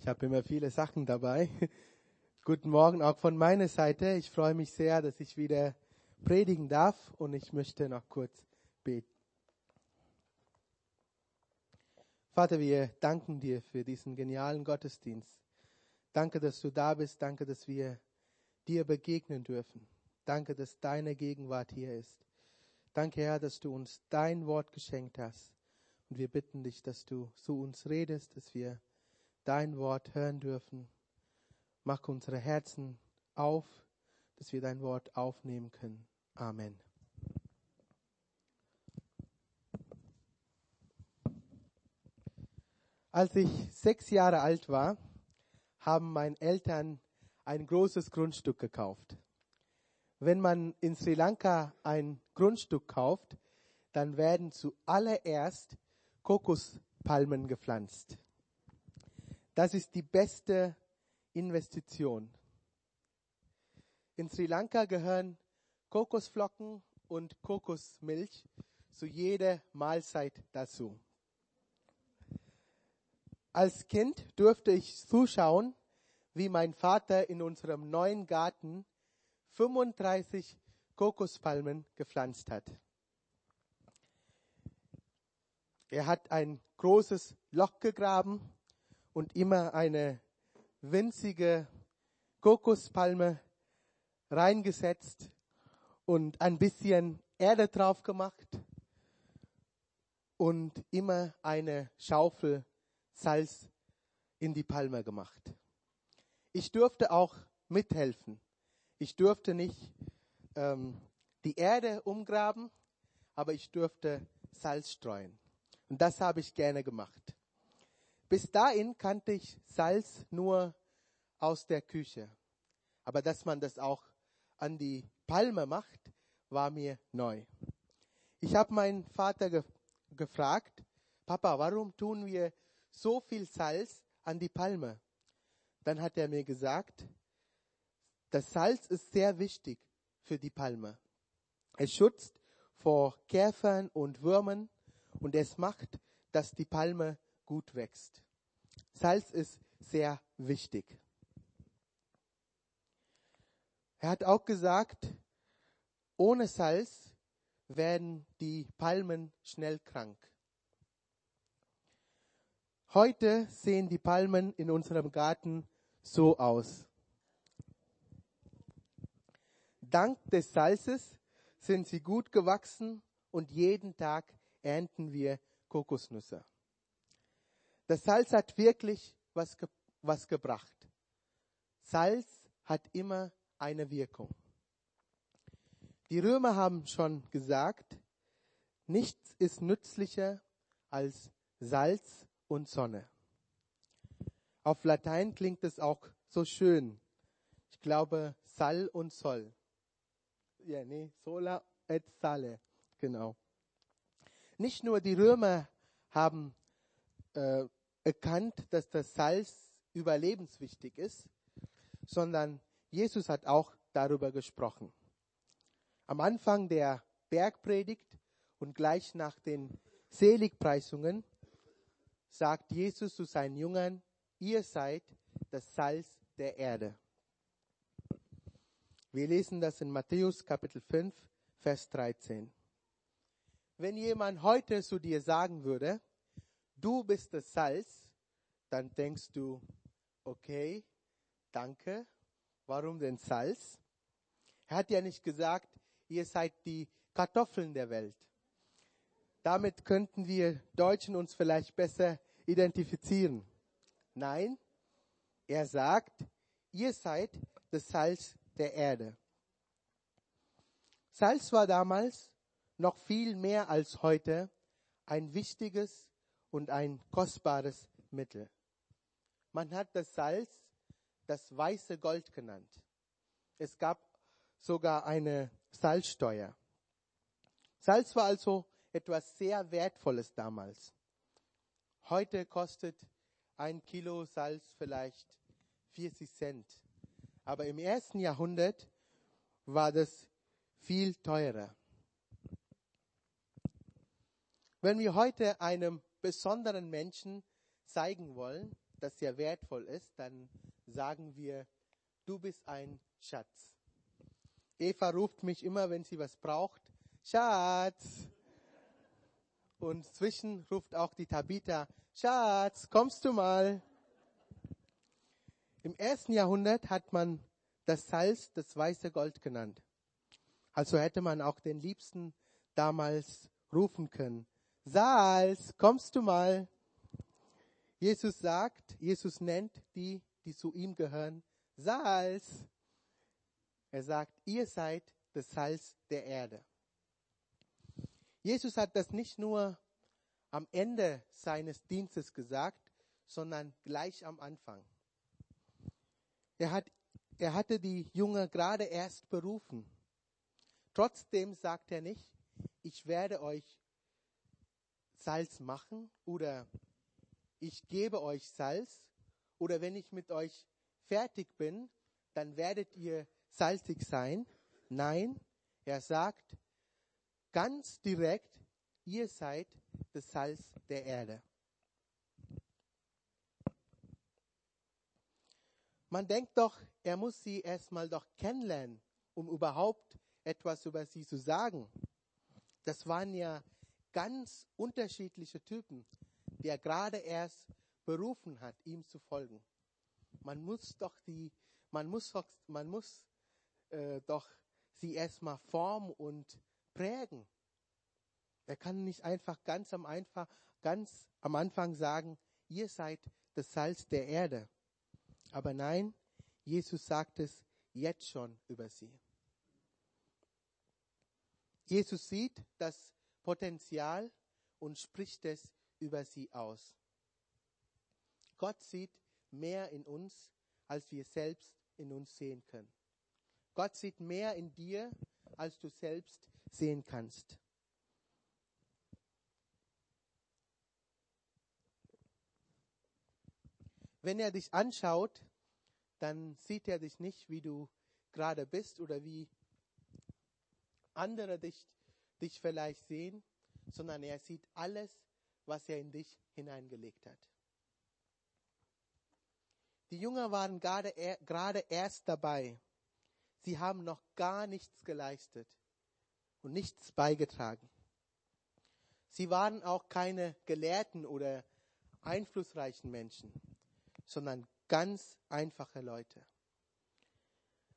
Ich habe immer viele Sachen dabei. Guten Morgen auch von meiner Seite. Ich freue mich sehr, dass ich wieder predigen darf und ich möchte noch kurz beten. Vater, wir danken dir für diesen genialen Gottesdienst. Danke, dass du da bist. Danke, dass wir dir begegnen dürfen. Danke, dass deine Gegenwart hier ist. Danke, Herr, dass du uns dein Wort geschenkt hast. Und wir bitten dich, dass du zu uns redest, dass wir dein Wort hören dürfen. Mach unsere Herzen auf, dass wir dein Wort aufnehmen können. Amen. Als ich sechs Jahre alt war, haben meine Eltern ein großes Grundstück gekauft. Wenn man in Sri Lanka ein Grundstück kauft, dann werden zuallererst Kokospalmen gepflanzt. Das ist die beste Investition. In Sri Lanka gehören Kokosflocken und Kokosmilch zu jeder Mahlzeit dazu. Als Kind durfte ich zuschauen, wie mein Vater in unserem neuen Garten 35 Kokospalmen gepflanzt hat. Er hat ein großes Loch gegraben und immer eine winzige Kokospalme reingesetzt und ein bisschen Erde drauf gemacht und immer eine Schaufel Salz in die Palme gemacht. Ich durfte auch mithelfen. Ich durfte nicht ähm, die Erde umgraben, aber ich durfte Salz streuen. Und das habe ich gerne gemacht. Bis dahin kannte ich Salz nur aus der Küche. Aber dass man das auch an die Palme macht, war mir neu. Ich habe meinen Vater ge gefragt, Papa, warum tun wir so viel Salz an die Palme? Dann hat er mir gesagt, das Salz ist sehr wichtig für die Palme. Es schützt vor Käfern und Würmern und es macht, dass die Palme gut wächst. Salz ist sehr wichtig. Er hat auch gesagt, ohne Salz werden die Palmen schnell krank. Heute sehen die Palmen in unserem Garten so aus. Dank des Salzes sind sie gut gewachsen und jeden Tag ernten wir Kokosnüsse. Das Salz hat wirklich was, ge was gebracht. Salz hat immer eine Wirkung. Die Römer haben schon gesagt, nichts ist nützlicher als Salz und Sonne. Auf Latein klingt es auch so schön. Ich glaube, Sal und Sol. Ja, nee, sola et sale. Genau. Nicht nur die Römer haben äh, erkannt, dass das Salz überlebenswichtig ist, sondern Jesus hat auch darüber gesprochen. Am Anfang der Bergpredigt und gleich nach den Seligpreisungen sagt Jesus zu seinen Jüngern, ihr seid das Salz der Erde. Wir lesen das in Matthäus Kapitel 5, Vers 13. Wenn jemand heute zu dir sagen würde, du bist das Salz, dann denkst du, okay, danke, warum denn Salz? Er hat ja nicht gesagt, ihr seid die Kartoffeln der Welt. Damit könnten wir Deutschen uns vielleicht besser identifizieren. Nein, er sagt, ihr seid das Salz der Erde. Salz war damals noch viel mehr als heute ein wichtiges und ein kostbares Mittel. Man hat das Salz das weiße Gold genannt. Es gab sogar eine Salzsteuer. Salz war also etwas sehr Wertvolles damals. Heute kostet ein Kilo Salz vielleicht 40 Cent. Aber im ersten Jahrhundert war das viel teurer. Wenn wir heute einem besonderen Menschen zeigen wollen, das sehr wertvoll ist, dann sagen wir, du bist ein Schatz. Eva ruft mich immer, wenn sie was braucht, Schatz. Und zwischen ruft auch die Tabitha, Schatz, kommst du mal? Im ersten Jahrhundert hat man das Salz das weiße Gold genannt. Also hätte man auch den Liebsten damals rufen können. Salz, kommst du mal? Jesus sagt, Jesus nennt die, die zu ihm gehören, Salz. Er sagt, ihr seid das Salz der Erde. Jesus hat das nicht nur am Ende seines Dienstes gesagt, sondern gleich am Anfang. Er, hat, er hatte die Jünger gerade erst berufen. Trotzdem sagt er nicht, ich werde euch Salz machen oder ich gebe euch Salz oder wenn ich mit euch fertig bin, dann werdet ihr salzig sein. Nein, er sagt ganz direkt, ihr seid das Salz der Erde. Man denkt doch, er muss sie erstmal doch kennenlernen, um überhaupt etwas über sie zu sagen. Das waren ja ganz unterschiedliche Typen, die er gerade erst berufen hat, ihm zu folgen. Man muss doch die, man muss, man muss äh, doch sie erstmal formen und prägen. Er kann nicht einfach ganz am, einfach, ganz am Anfang sagen, ihr seid das Salz der Erde. Aber nein, Jesus sagt es jetzt schon über sie. Jesus sieht das Potenzial und spricht es über sie aus. Gott sieht mehr in uns, als wir selbst in uns sehen können. Gott sieht mehr in dir, als du selbst sehen kannst. Wenn er dich anschaut, dann sieht er dich nicht, wie du gerade bist oder wie andere dich, dich vielleicht sehen, sondern er sieht alles, was er in dich hineingelegt hat. Die Jünger waren gerade, gerade erst dabei. Sie haben noch gar nichts geleistet und nichts beigetragen. Sie waren auch keine gelehrten oder einflussreichen Menschen sondern ganz einfache Leute.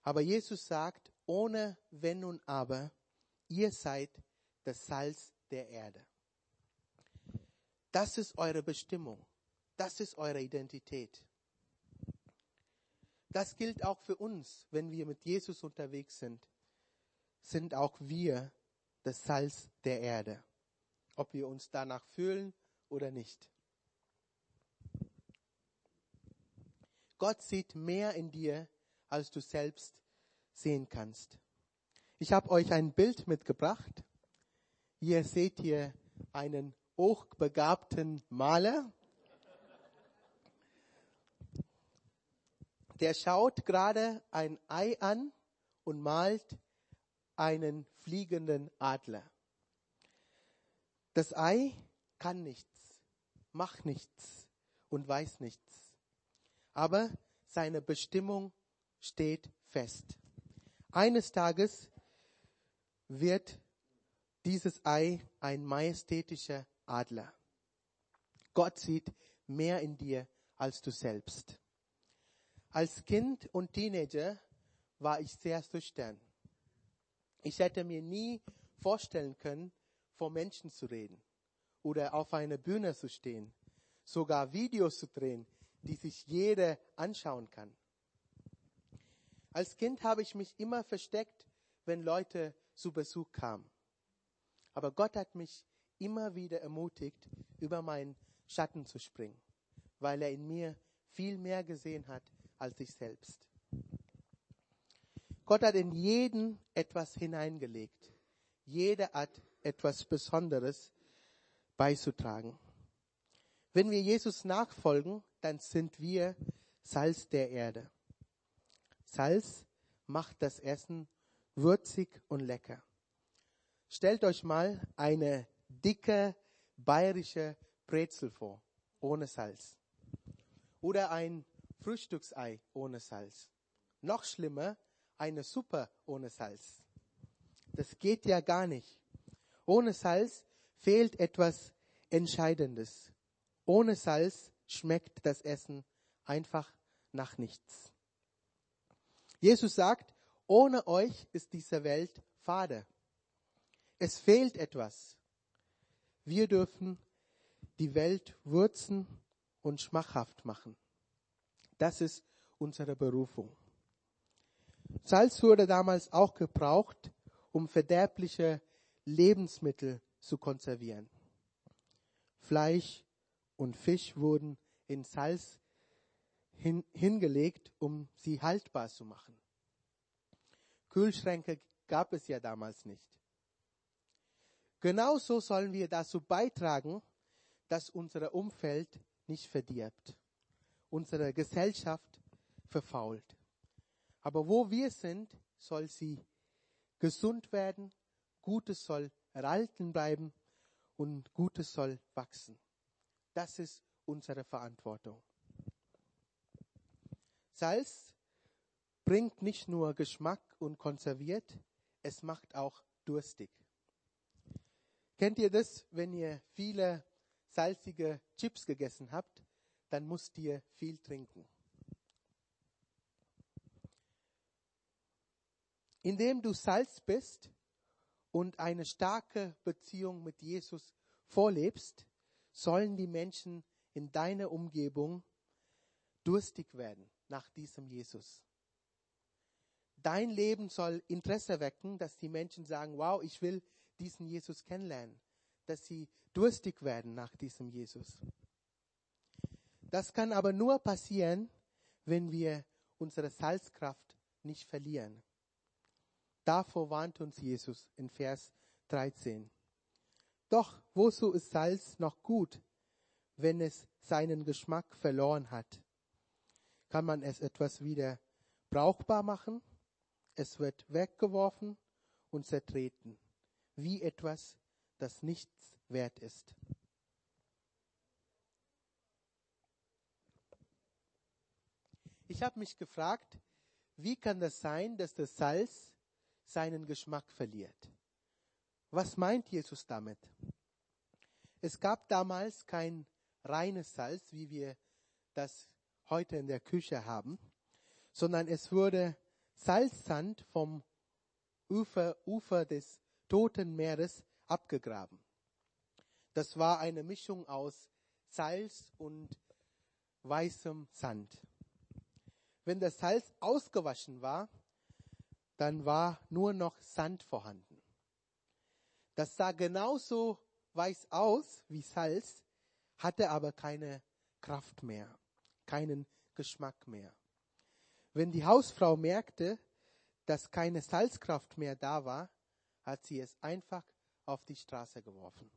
Aber Jesus sagt, ohne Wenn und Aber, ihr seid das Salz der Erde. Das ist eure Bestimmung. Das ist eure Identität. Das gilt auch für uns, wenn wir mit Jesus unterwegs sind. Sind auch wir das Salz der Erde. Ob wir uns danach fühlen oder nicht. Gott sieht mehr in dir, als du selbst sehen kannst. Ich habe euch ein Bild mitgebracht. Ihr seht hier einen hochbegabten Maler. Der schaut gerade ein Ei an und malt einen fliegenden Adler. Das Ei kann nichts, macht nichts und weiß nichts aber seine Bestimmung steht fest. Eines Tages wird dieses Ei ein majestätischer Adler. Gott sieht mehr in dir als du selbst. Als Kind und Teenager war ich sehr schüchtern. Ich hätte mir nie vorstellen können, vor Menschen zu reden oder auf einer Bühne zu stehen, sogar Videos zu drehen, die sich jeder anschauen kann. Als Kind habe ich mich immer versteckt, wenn Leute zu Besuch kamen. Aber Gott hat mich immer wieder ermutigt, über meinen Schatten zu springen, weil er in mir viel mehr gesehen hat als ich selbst. Gott hat in jeden etwas hineingelegt. Jeder hat etwas Besonderes beizutragen. Wenn wir Jesus nachfolgen, dann sind wir Salz der Erde. Salz macht das Essen würzig und lecker. Stellt euch mal eine dicke bayerische Brezel vor, ohne Salz. Oder ein Frühstücksei ohne Salz. Noch schlimmer, eine Suppe ohne Salz. Das geht ja gar nicht. Ohne Salz fehlt etwas Entscheidendes. Ohne Salz schmeckt das Essen einfach nach nichts. Jesus sagt, ohne euch ist diese Welt fade. Es fehlt etwas. Wir dürfen die Welt würzen und schmachhaft machen. Das ist unsere Berufung. Salz wurde damals auch gebraucht, um verderbliche Lebensmittel zu konservieren. Fleisch und Fisch wurden in Salz hin, hingelegt, um sie haltbar zu machen. Kühlschränke gab es ja damals nicht. Genauso sollen wir dazu beitragen, dass unser Umfeld nicht verdirbt, unsere Gesellschaft verfault. Aber wo wir sind, soll sie gesund werden, Gutes soll erhalten bleiben und Gutes soll wachsen. Das ist unsere Verantwortung. Salz bringt nicht nur Geschmack und konserviert, es macht auch durstig. Kennt ihr das, wenn ihr viele salzige Chips gegessen habt, dann musst ihr viel trinken. Indem du Salz bist und eine starke Beziehung mit Jesus vorlebst, sollen die Menschen in deiner Umgebung durstig werden nach diesem Jesus. Dein Leben soll Interesse wecken, dass die Menschen sagen, wow, ich will diesen Jesus kennenlernen, dass sie durstig werden nach diesem Jesus. Das kann aber nur passieren, wenn wir unsere Salzkraft nicht verlieren. Davor warnt uns Jesus in Vers 13. Doch wozu ist Salz noch gut, wenn es seinen Geschmack verloren hat? Kann man es etwas wieder brauchbar machen? Es wird weggeworfen und zertreten, wie etwas, das nichts wert ist. Ich habe mich gefragt, wie kann das sein, dass das Salz seinen Geschmack verliert. Was meint Jesus damit? Es gab damals kein reines Salz, wie wir das heute in der Küche haben, sondern es wurde Salzsand vom Ufer, Ufer des Toten Meeres abgegraben. Das war eine Mischung aus Salz und weißem Sand. Wenn das Salz ausgewaschen war, dann war nur noch Sand vorhanden. Das sah genauso weiß aus wie Salz, hatte aber keine Kraft mehr, keinen Geschmack mehr. Wenn die Hausfrau merkte, dass keine Salzkraft mehr da war, hat sie es einfach auf die Straße geworfen.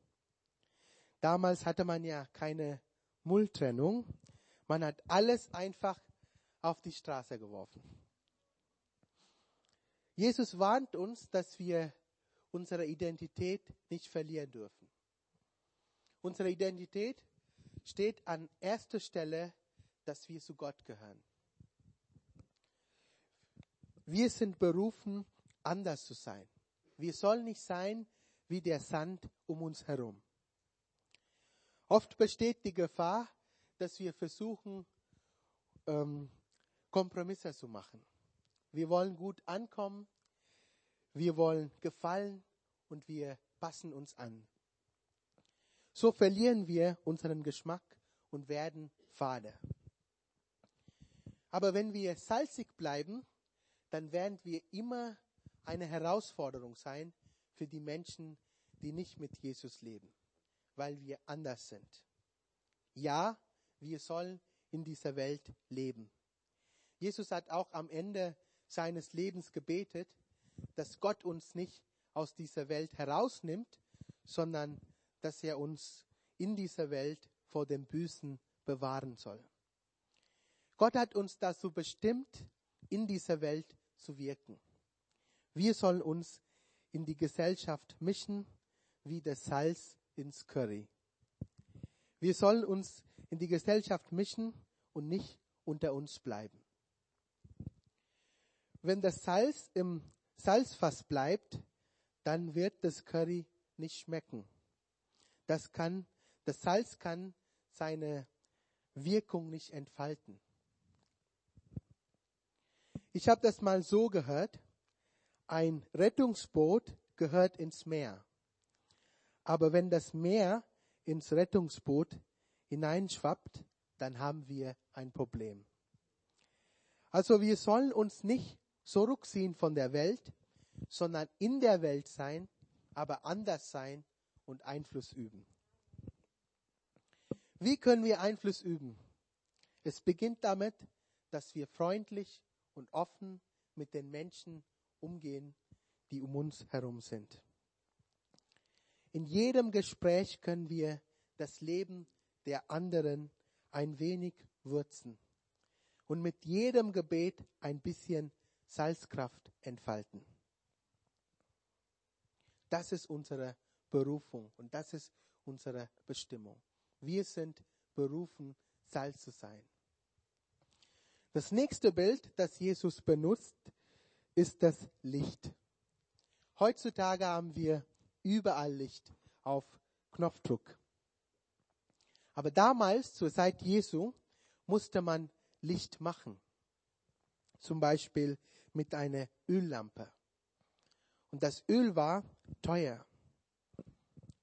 Damals hatte man ja keine Mülltrennung. Man hat alles einfach auf die Straße geworfen. Jesus warnt uns, dass wir unsere Identität nicht verlieren dürfen. Unsere Identität steht an erster Stelle, dass wir zu Gott gehören. Wir sind berufen, anders zu sein. Wir sollen nicht sein wie der Sand um uns herum. Oft besteht die Gefahr, dass wir versuchen, ähm, Kompromisse zu machen. Wir wollen gut ankommen. Wir wollen gefallen und wir passen uns an. So verlieren wir unseren Geschmack und werden fade. Aber wenn wir salzig bleiben, dann werden wir immer eine Herausforderung sein für die Menschen, die nicht mit Jesus leben, weil wir anders sind. Ja, wir sollen in dieser Welt leben. Jesus hat auch am Ende seines Lebens gebetet, dass Gott uns nicht aus dieser Welt herausnimmt, sondern dass er uns in dieser Welt vor dem Büßen bewahren soll. Gott hat uns dazu bestimmt, in dieser Welt zu wirken. Wir sollen uns in die Gesellschaft mischen, wie das Salz ins Curry. Wir sollen uns in die Gesellschaft mischen und nicht unter uns bleiben. Wenn das Salz im Salzfass bleibt, dann wird das Curry nicht schmecken. Das kann, das Salz kann seine Wirkung nicht entfalten. Ich habe das mal so gehört, ein Rettungsboot gehört ins Meer. Aber wenn das Meer ins Rettungsboot hineinschwappt, dann haben wir ein Problem. Also wir sollen uns nicht zurückziehen von der Welt, sondern in der Welt sein, aber anders sein und Einfluss üben. Wie können wir Einfluss üben? Es beginnt damit, dass wir freundlich und offen mit den Menschen umgehen, die um uns herum sind. In jedem Gespräch können wir das Leben der anderen ein wenig würzen und mit jedem Gebet ein bisschen Salzkraft entfalten. Das ist unsere Berufung und das ist unsere Bestimmung. Wir sind berufen, Salz zu sein. Das nächste Bild, das Jesus benutzt, ist das Licht. Heutzutage haben wir überall Licht auf Knopfdruck. Aber damals, zur Zeit Jesu, musste man Licht machen. Zum Beispiel mit einer Öllampe. Und das Öl war teuer.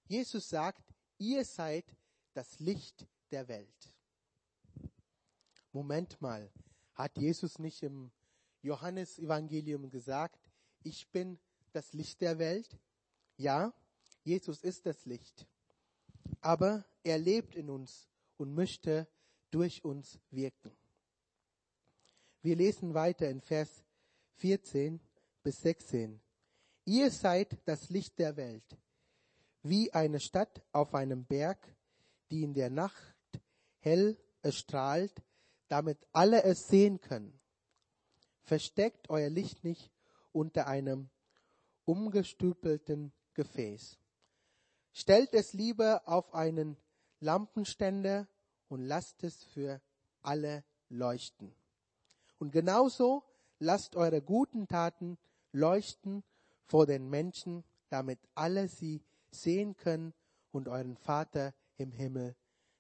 Jesus sagt, ihr seid das Licht der Welt. Moment mal, hat Jesus nicht im Johannesevangelium gesagt, ich bin das Licht der Welt? Ja, Jesus ist das Licht. Aber er lebt in uns und möchte durch uns wirken. Wir lesen weiter in Vers 14 bis 16. Ihr seid das Licht der Welt, wie eine Stadt auf einem Berg, die in der Nacht hell erstrahlt, damit alle es sehen können. Versteckt euer Licht nicht unter einem umgestüpelten Gefäß. Stellt es lieber auf einen Lampenständer und lasst es für alle leuchten. Und genauso lasst eure guten Taten leuchten vor den Menschen, damit alle sie sehen können und euren Vater im Himmel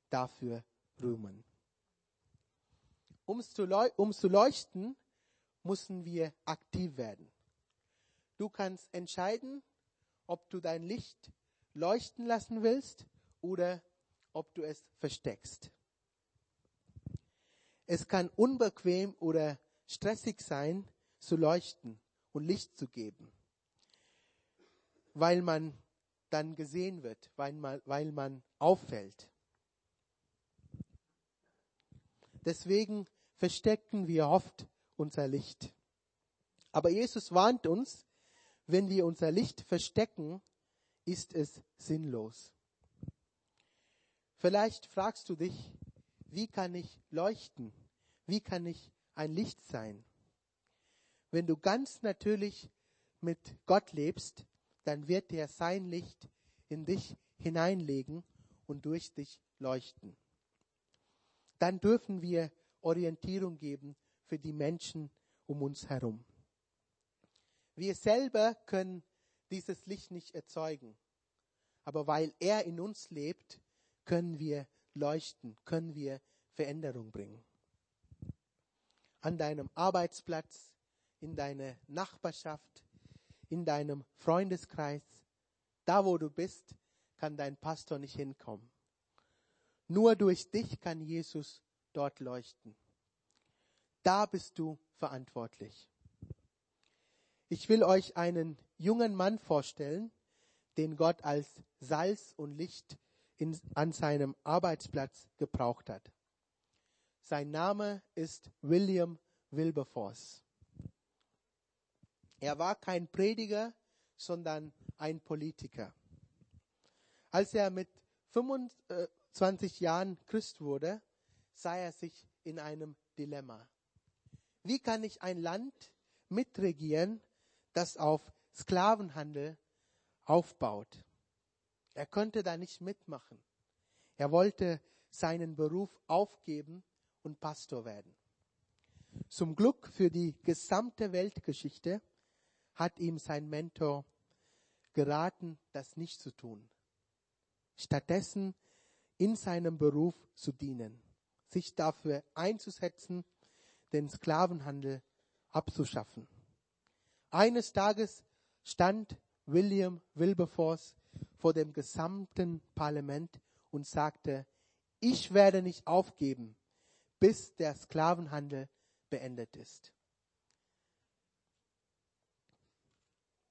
dafür rühmen. Um zu leuchten, müssen wir aktiv werden. Du kannst entscheiden, ob du dein Licht leuchten lassen willst oder ob du es versteckst. Es kann unbequem oder stressig sein, zu leuchten und Licht zu geben, weil man dann gesehen wird, weil man, weil man auffällt. Deswegen verstecken wir oft unser Licht. Aber Jesus warnt uns, wenn wir unser Licht verstecken, ist es sinnlos. Vielleicht fragst du dich, wie kann ich leuchten? Wie kann ich ein Licht sein? Wenn du ganz natürlich mit Gott lebst, dann wird er sein Licht in dich hineinlegen und durch dich leuchten. Dann dürfen wir Orientierung geben für die Menschen um uns herum. Wir selber können dieses Licht nicht erzeugen. Aber weil er in uns lebt, können wir leuchten, können wir Veränderung bringen. An deinem Arbeitsplatz, in deiner Nachbarschaft, in deinem Freundeskreis, da wo du bist, kann dein Pastor nicht hinkommen. Nur durch dich kann Jesus dort leuchten. Da bist du verantwortlich. Ich will euch einen jungen Mann vorstellen, den Gott als Salz und Licht in, an seinem Arbeitsplatz gebraucht hat. Sein Name ist William Wilberforce. Er war kein Prediger, sondern ein Politiker. Als er mit 25 Jahren Christ wurde, sah er sich in einem Dilemma. Wie kann ich ein Land mitregieren, das auf Sklavenhandel aufbaut? Er konnte da nicht mitmachen. Er wollte seinen Beruf aufgeben und Pastor werden. Zum Glück für die gesamte Weltgeschichte hat ihm sein Mentor geraten, das nicht zu tun. Stattdessen in seinem Beruf zu dienen, sich dafür einzusetzen, den Sklavenhandel abzuschaffen. Eines Tages stand William Wilberforce vor dem gesamten Parlament und sagte, ich werde nicht aufgeben, bis der Sklavenhandel beendet ist.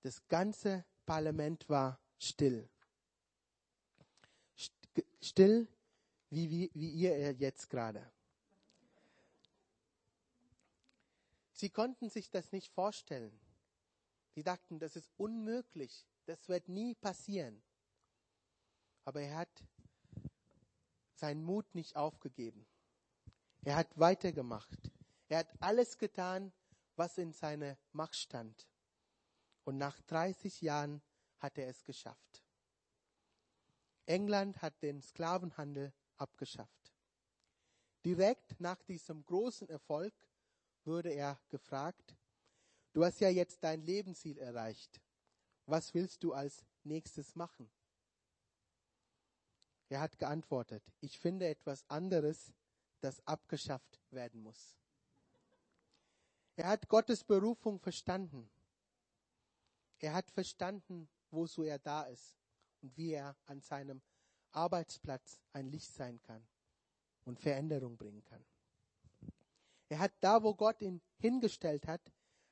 Das ganze Parlament war still. Still, wie, wie, wie ihr jetzt gerade. Sie konnten sich das nicht vorstellen. Sie dachten, das ist unmöglich, das wird nie passieren. Aber er hat seinen Mut nicht aufgegeben. Er hat weitergemacht. Er hat alles getan, was in seiner Macht stand. Und nach 30 Jahren hat er es geschafft. England hat den Sklavenhandel abgeschafft. Direkt nach diesem großen Erfolg wurde er gefragt, du hast ja jetzt dein Lebensziel erreicht. Was willst du als nächstes machen? Er hat geantwortet, ich finde etwas anderes, das abgeschafft werden muss. Er hat Gottes Berufung verstanden. Er hat verstanden, wozu er da ist und wie er an seinem Arbeitsplatz ein Licht sein kann und Veränderung bringen kann. Er hat da, wo Gott ihn hingestellt hat,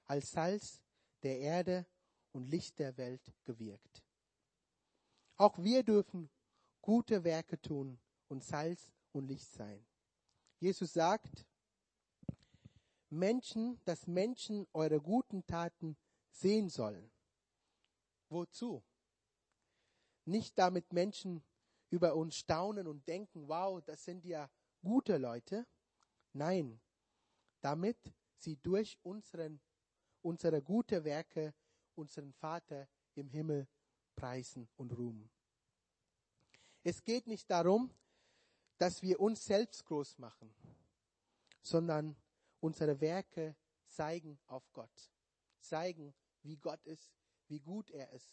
als Salz der Erde und Licht der Welt gewirkt. Auch wir dürfen gute Werke tun und Salz und Licht sein. Jesus sagt, Menschen, dass Menschen eure guten Taten sehen sollen. Wozu? Nicht damit Menschen über uns staunen und denken, wow, das sind ja gute Leute. Nein, damit sie durch unseren, unsere gute Werke unseren Vater im Himmel preisen und ruhmen. Es geht nicht darum, dass wir uns selbst groß machen, sondern unsere Werke zeigen auf Gott, zeigen, wie Gott ist, wie gut er ist.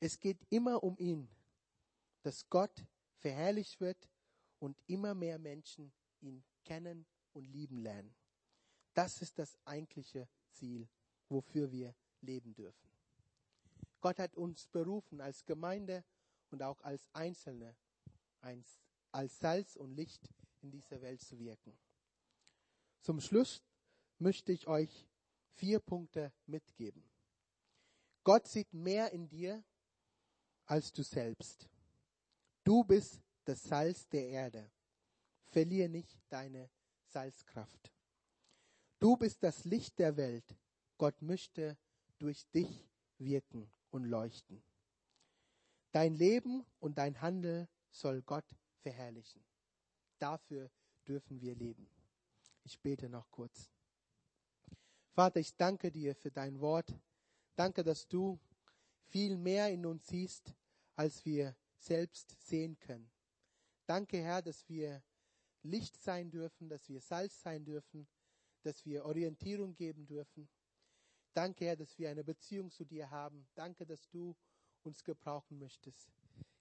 Es geht immer um ihn, dass Gott verherrlicht wird und immer mehr Menschen ihn kennen und lieben lernen. Das ist das eigentliche Ziel, wofür wir leben dürfen. Gott hat uns berufen als Gemeinde und auch als Einzelne, als Salz und Licht in dieser Welt zu wirken. Zum Schluss möchte ich euch vier Punkte mitgeben. Gott sieht mehr in dir als du selbst. Du bist das Salz der Erde. Verliere nicht deine Salzkraft. Du bist das Licht der Welt. Gott möchte durch dich wirken und leuchten. Dein Leben und dein Handel soll Gott verherrlichen. Dafür dürfen wir leben. Ich bete noch kurz. Vater, ich danke dir für dein Wort. Danke, dass du viel mehr in uns siehst, als wir selbst sehen können. Danke, Herr, dass wir Licht sein dürfen, dass wir Salz sein dürfen, dass wir Orientierung geben dürfen. Danke, Herr, dass wir eine Beziehung zu dir haben. Danke, dass du uns gebrauchen möchtest.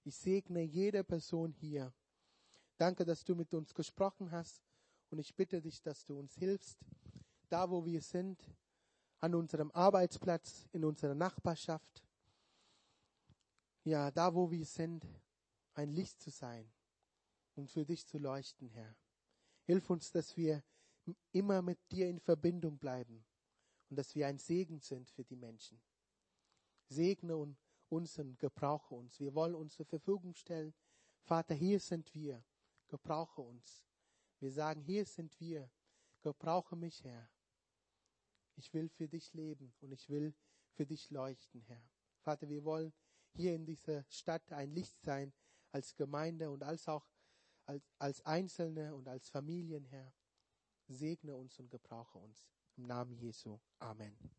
Ich segne jede Person hier. Danke, dass du mit uns gesprochen hast und ich bitte dich, dass du uns hilfst, da wo wir sind, an unserem Arbeitsplatz, in unserer Nachbarschaft, ja, da wo wir sind, ein Licht zu sein und für dich zu leuchten, Herr. Hilf uns, dass wir immer mit dir in Verbindung bleiben und dass wir ein Segen sind für die Menschen. Segne uns und gebrauche uns. Wir wollen uns zur Verfügung stellen. Vater, hier sind wir. Gebrauche uns. Wir sagen, hier sind wir. Gebrauche mich, Herr. Ich will für dich leben und ich will für dich leuchten, Herr. Vater, wir wollen hier in dieser Stadt ein Licht sein, als Gemeinde und als auch als, als Einzelne und als Familien, Herr. Segne uns und gebrauche uns. Im Namen Jesu. Amen.